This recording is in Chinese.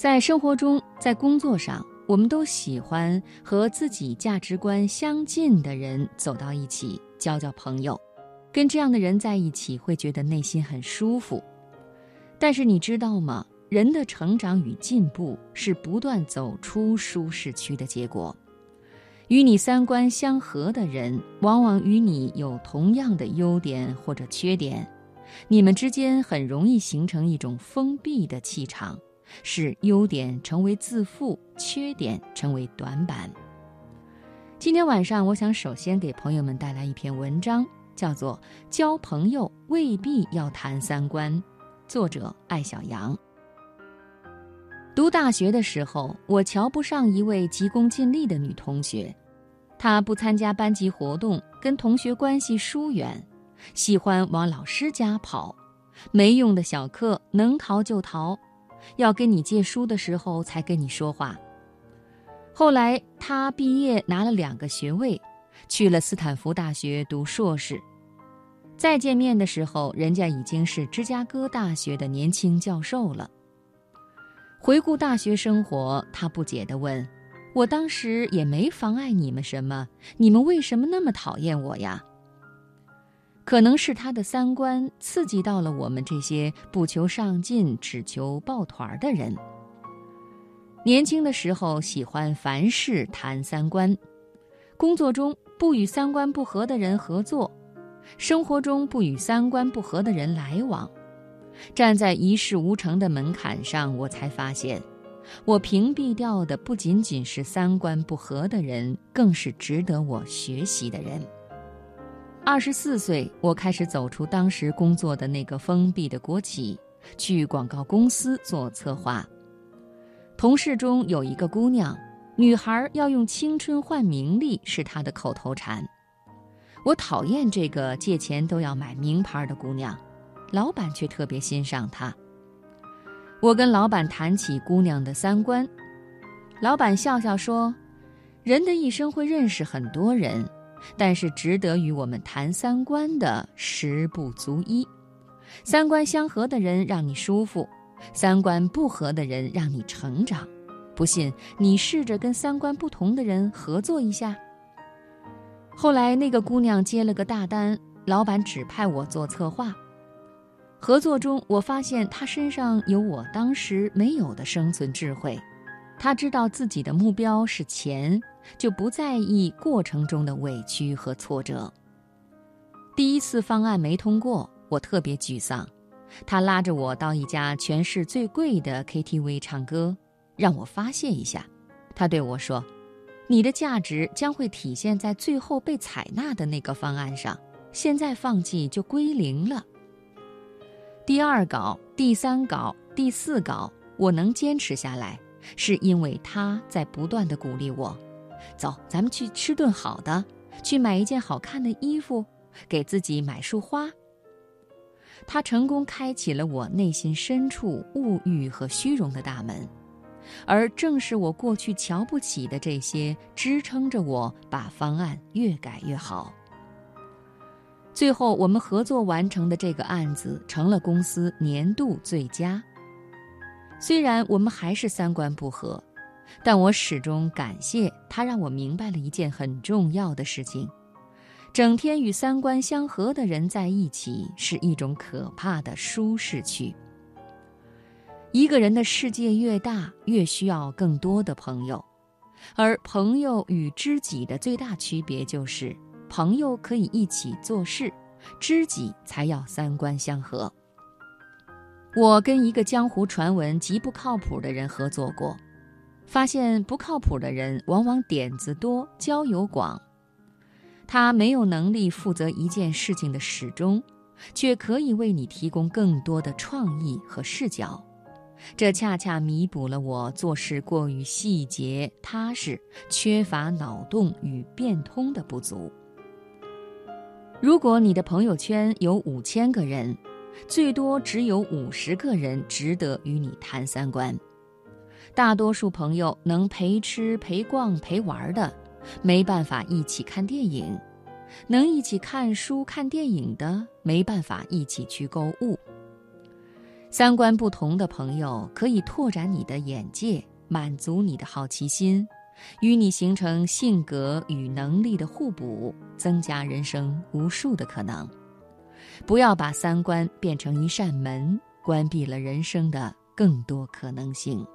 在生活中，在工作上，我们都喜欢和自己价值观相近的人走到一起，交交朋友。跟这样的人在一起，会觉得内心很舒服。但是你知道吗？人的成长与进步是不断走出舒适区的结果。与你三观相合的人，往往与你有同样的优点或者缺点，你们之间很容易形成一种封闭的气场。使优点成为自负，缺点成为短板。今天晚上，我想首先给朋友们带来一篇文章，叫做《交朋友未必要谈三观》，作者艾小阳。读大学的时候，我瞧不上一位急功近利的女同学，她不参加班级活动，跟同学关系疏远，喜欢往老师家跑，没用的小课能逃就逃。要跟你借书的时候才跟你说话。后来他毕业拿了两个学位，去了斯坦福大学读硕士。再见面的时候，人家已经是芝加哥大学的年轻教授了。回顾大学生活，他不解地问：“我当时也没妨碍你们什么，你们为什么那么讨厌我呀？”可能是他的三观刺激到了我们这些不求上进、只求抱团的人。年轻的时候喜欢凡事谈三观，工作中不与三观不合的人合作，生活中不与三观不合的人来往。站在一事无成的门槛上，我才发现，我屏蔽掉的不仅仅是三观不合的人，更是值得我学习的人。二十四岁，我开始走出当时工作的那个封闭的国企，去广告公司做策划。同事中有一个姑娘，女孩要用青春换名利是她的口头禅。我讨厌这个借钱都要买名牌的姑娘，老板却特别欣赏她。我跟老板谈起姑娘的三观，老板笑笑说：“人的一生会认识很多人。”但是值得与我们谈三观的十不足一，三观相合的人让你舒服，三观不合的人让你成长。不信你试着跟三观不同的人合作一下。后来那个姑娘接了个大单，老板指派我做策划。合作中，我发现她身上有我当时没有的生存智慧。他知道自己的目标是钱。就不在意过程中的委屈和挫折。第一次方案没通过，我特别沮丧。他拉着我到一家全市最贵的 KTV 唱歌，让我发泄一下。他对我说：“你的价值将会体现在最后被采纳的那个方案上，现在放弃就归零了。”第二稿、第三稿、第四稿，我能坚持下来，是因为他在不断的鼓励我。走，咱们去吃顿好的，去买一件好看的衣服，给自己买束花。他成功开启了我内心深处物欲和虚荣的大门，而正是我过去瞧不起的这些，支撑着我把方案越改越好。最后，我们合作完成的这个案子成了公司年度最佳。虽然我们还是三观不合。但我始终感谢他，让我明白了一件很重要的事情：整天与三观相合的人在一起是一种可怕的舒适区。一个人的世界越大，越需要更多的朋友，而朋友与知己的最大区别就是，朋友可以一起做事，知己才要三观相合。我跟一个江湖传闻极不靠谱的人合作过。发现不靠谱的人往往点子多、交友广，他没有能力负责一件事情的始终，却可以为你提供更多的创意和视角。这恰恰弥补了我做事过于细节、踏实、缺乏脑洞与变通的不足。如果你的朋友圈有五千个人，最多只有五十个人值得与你谈三观。大多数朋友能陪吃陪逛陪玩的没办法一起看电影。能一起看书看电影的没办法一起去购物。三观不同的朋友可以拓展你的眼界满足你的好奇心与你形成性格与能力的互补增加人生无数的可能。不要把三观变成一扇门关闭了人生的更多可能性。